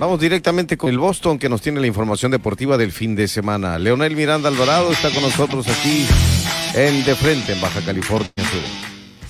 Vamos directamente con el Boston que nos tiene la información deportiva del fin de semana. Leonel Miranda Alvarado está con nosotros aquí en De Frente, en Baja California Sur.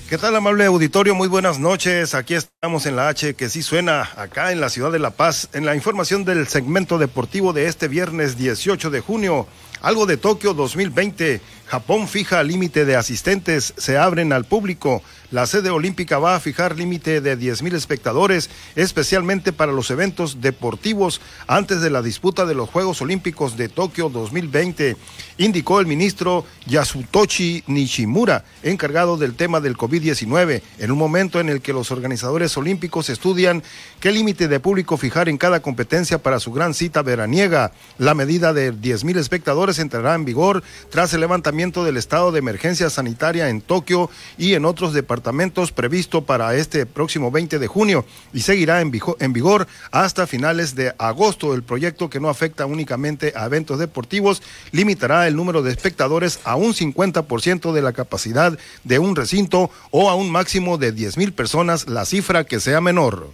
¿Qué tal, amable auditorio? Muy buenas noches. Aquí estamos en la H, que sí suena acá en la ciudad de La Paz, en la información del segmento deportivo de este viernes 18 de junio. Algo de Tokio 2020. Japón fija límite de asistentes, se abren al público. La sede olímpica va a fijar límite de 10.000 espectadores, especialmente para los eventos deportivos antes de la disputa de los Juegos Olímpicos de Tokio 2020, indicó el ministro Yasutoshi Nishimura, encargado del tema del COVID-19, en un momento en el que los organizadores olímpicos estudian qué límite de público fijar en cada competencia para su gran cita veraniega. La medida de 10.000 espectadores entrará en vigor tras el levantamiento del estado de emergencia sanitaria en Tokio y en otros departamentos previsto para este próximo 20 de junio y seguirá en, vigor hasta finales de agosto. El proyecto que no afecta únicamente a eventos deportivos limitará el número de espectadores a un 50% de la capacidad de un recinto o a un máximo de 10 mil personas, la cifra que sea menor.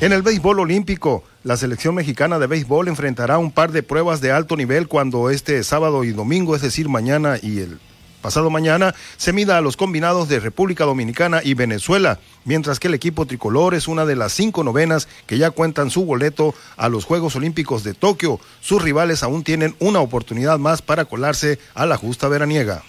En el béisbol olímpico, la selección mexicana de béisbol enfrentará un par de pruebas de alto nivel cuando este sábado y domingo, es decir, mañana y el pasado mañana, se mida a los combinados de República Dominicana y Venezuela, mientras que el equipo tricolor es una de las cinco novenas que ya cuentan su boleto a los Juegos Olímpicos de Tokio. Sus rivales aún tienen una oportunidad más para colarse a la justa veraniega.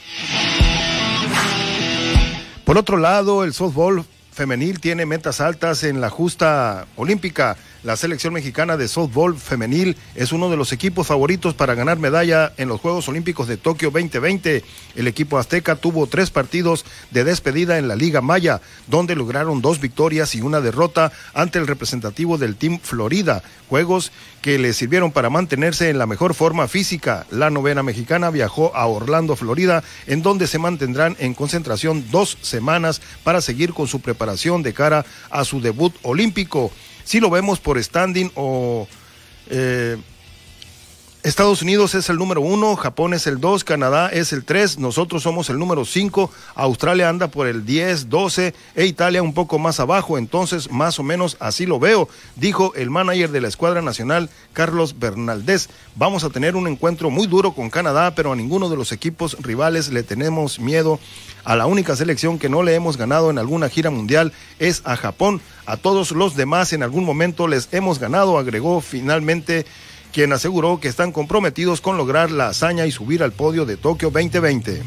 Por otro lado, el softball femenil tiene metas altas en la justa olímpica. La selección mexicana de softball femenil es uno de los equipos favoritos para ganar medalla en los Juegos Olímpicos de Tokio 2020. El equipo azteca tuvo tres partidos de despedida en la Liga Maya, donde lograron dos victorias y una derrota ante el representativo del Team Florida, juegos que le sirvieron para mantenerse en la mejor forma física. La novena mexicana viajó a Orlando, Florida, en donde se mantendrán en concentración dos semanas para seguir con su preparación de cara a su debut olímpico si lo vemos por standing o eh, Estados Unidos es el número uno, Japón es el dos, Canadá es el tres, nosotros somos el número cinco, Australia anda por el diez, doce e Italia un poco más abajo, entonces más o menos así lo veo, dijo el manager de la escuadra nacional, Carlos Bernaldez. Vamos a tener un encuentro muy duro con Canadá, pero a ninguno de los equipos rivales le tenemos miedo. A la única selección que no le hemos ganado en alguna gira mundial es a Japón. A todos los demás en algún momento les hemos ganado, agregó finalmente quien aseguró que están comprometidos con lograr la hazaña y subir al podio de Tokio 2020.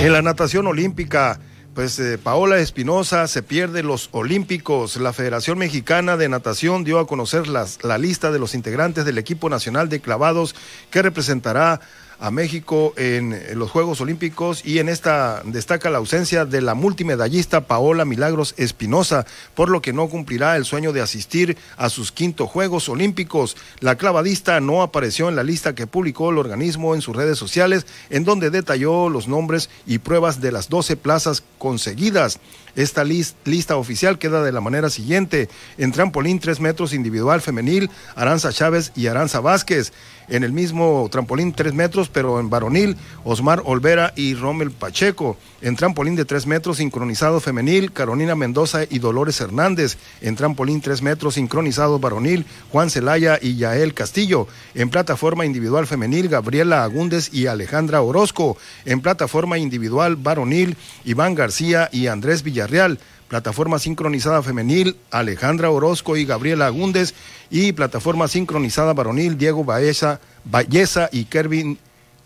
En la natación olímpica, pues eh, Paola Espinosa se pierde los Olímpicos. La Federación Mexicana de Natación dio a conocer las, la lista de los integrantes del equipo nacional de clavados que representará a México en, los Juegos Olímpicos y en esta destaca la ausencia de la multimedallista Paola Milagros Espinosa, por lo que no cumplirá el sueño de asistir a sus quinto Juegos Olímpicos. La clavadista no apareció en la lista que publicó el organismo en sus redes sociales, en donde detalló los nombres y pruebas de las 12 plazas conseguidas. Esta lista oficial queda de la manera siguiente. En trampolín 3 metros individual femenil, Aranza Chávez y Aranza Vázquez. En el mismo trampolín 3 metros, pero en varonil, Osmar Olvera y Rommel Pacheco. En trampolín de 3 metros sincronizado femenil, Carolina Mendoza y Dolores Hernández. En trampolín 3 metros sincronizado varonil, Juan Celaya y Yael Castillo. En plataforma individual femenil, Gabriela Agúndez y Alejandra Orozco. En plataforma individual varonil, Iván García y Andrés Villarreal. Plataforma sincronizada femenil, Alejandra Orozco y Gabriela Agúndez. Y plataforma sincronizada varonil, Diego Baeza, Balleza y Kevin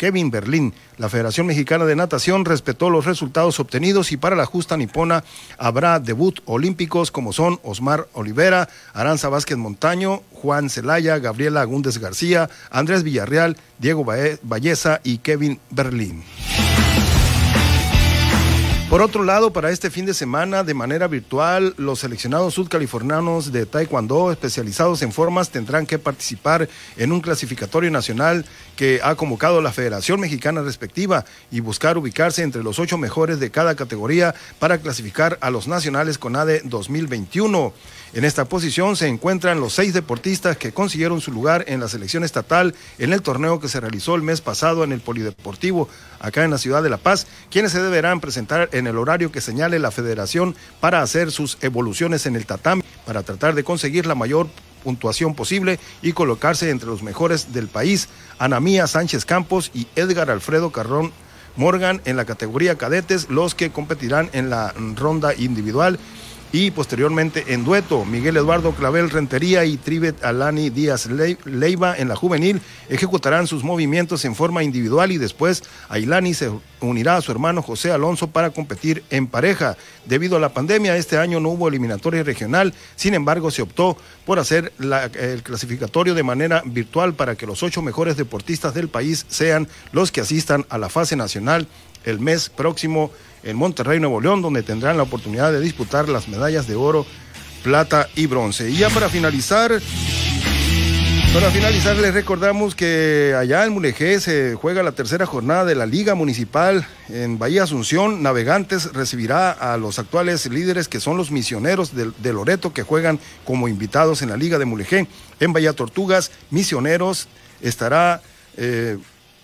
Kevin Berlín. La Federación Mexicana de Natación respetó los resultados obtenidos y para la justa nipona habrá debut olímpicos como son Osmar Olivera, Aranza Vázquez Montaño, Juan Celaya, Gabriela Agúndez García, Andrés Villarreal, Diego Balleza y Kevin Berlín. Por otro lado, para este fin de semana, de manera virtual, los seleccionados sudcalifornianos de Taekwondo especializados en formas tendrán que participar en un clasificatorio nacional que ha convocado la Federación Mexicana respectiva y buscar ubicarse entre los ocho mejores de cada categoría para clasificar a los nacionales con ADE 2021. En esta posición se encuentran los seis deportistas que consiguieron su lugar en la selección estatal en el torneo que se realizó el mes pasado en el Polideportivo, acá en la ciudad de La Paz, quienes se deberán presentar en en el horario que señale la federación para hacer sus evoluciones en el tatami, para tratar de conseguir la mayor puntuación posible y colocarse entre los mejores del país. Anamía Sánchez Campos y Edgar Alfredo Carrón Morgan en la categoría cadetes, los que competirán en la ronda individual y posteriormente en dueto, Miguel Eduardo Clavel Rentería y Tribet Alani Díaz Leiva en la juvenil ejecutarán sus movimientos en forma individual y después Ailani se unirá a su hermano José Alonso para competir en pareja. Debido a la pandemia, este año no hubo eliminatoria regional, sin embargo se optó por hacer el clasificatorio de manera virtual para que los ocho mejores deportistas del país sean los que asistan a la fase nacional el mes próximo en Monterrey, Nuevo León, donde tendrán la oportunidad de disputar las medallas de oro, plata y bronce. Y ya para finalizar, para finalizar les recordamos que allá en Mulegé se juega la tercera jornada de la Liga Municipal en Bahía Asunción. Navegantes recibirá a los actuales líderes que son los misioneros de, Loreto que juegan como invitados en la Liga de Mulegé. En Bahía Tortugas, misioneros estará... Eh,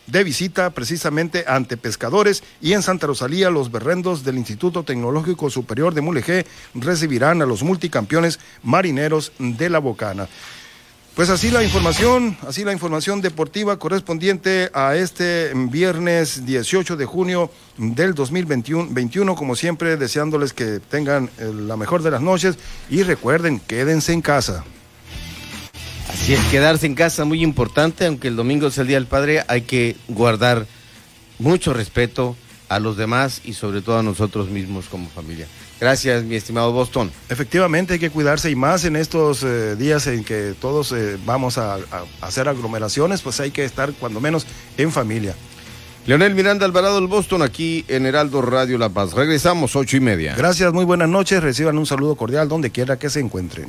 de visita precisamente ante pescadores y en Santa Rosalía los berrendos del Instituto Tecnológico Superior de Mulegé recibirán a los multicampeones marineros de la Bocana. Pues así la información, así la información deportiva correspondiente a este viernes 18 de junio del 2021, como siempre deseándoles que tengan eh, la mejor de las noches y recuerden, quédense en casa. Así es, quedarse en casa muy importante, aunque el domingo es el Día del Padre, hay que guardar mucho respeto a los demás y sobre todo a nosotros mismos como familia. Gracias, mi estimado Boston. Efectivamente, hay que cuidarse y más en estos eh, días en que todos eh, vamos a, a, hacer aglomeraciones, pues hay que estar cuando menos en familia. Leonel Miranda Alvarado, el Boston, aquí en Heraldo Radio La Paz. Regresamos, ocho y media. Gracias, muy buenas noches. Reciban un saludo cordial donde quiera que se encuentren.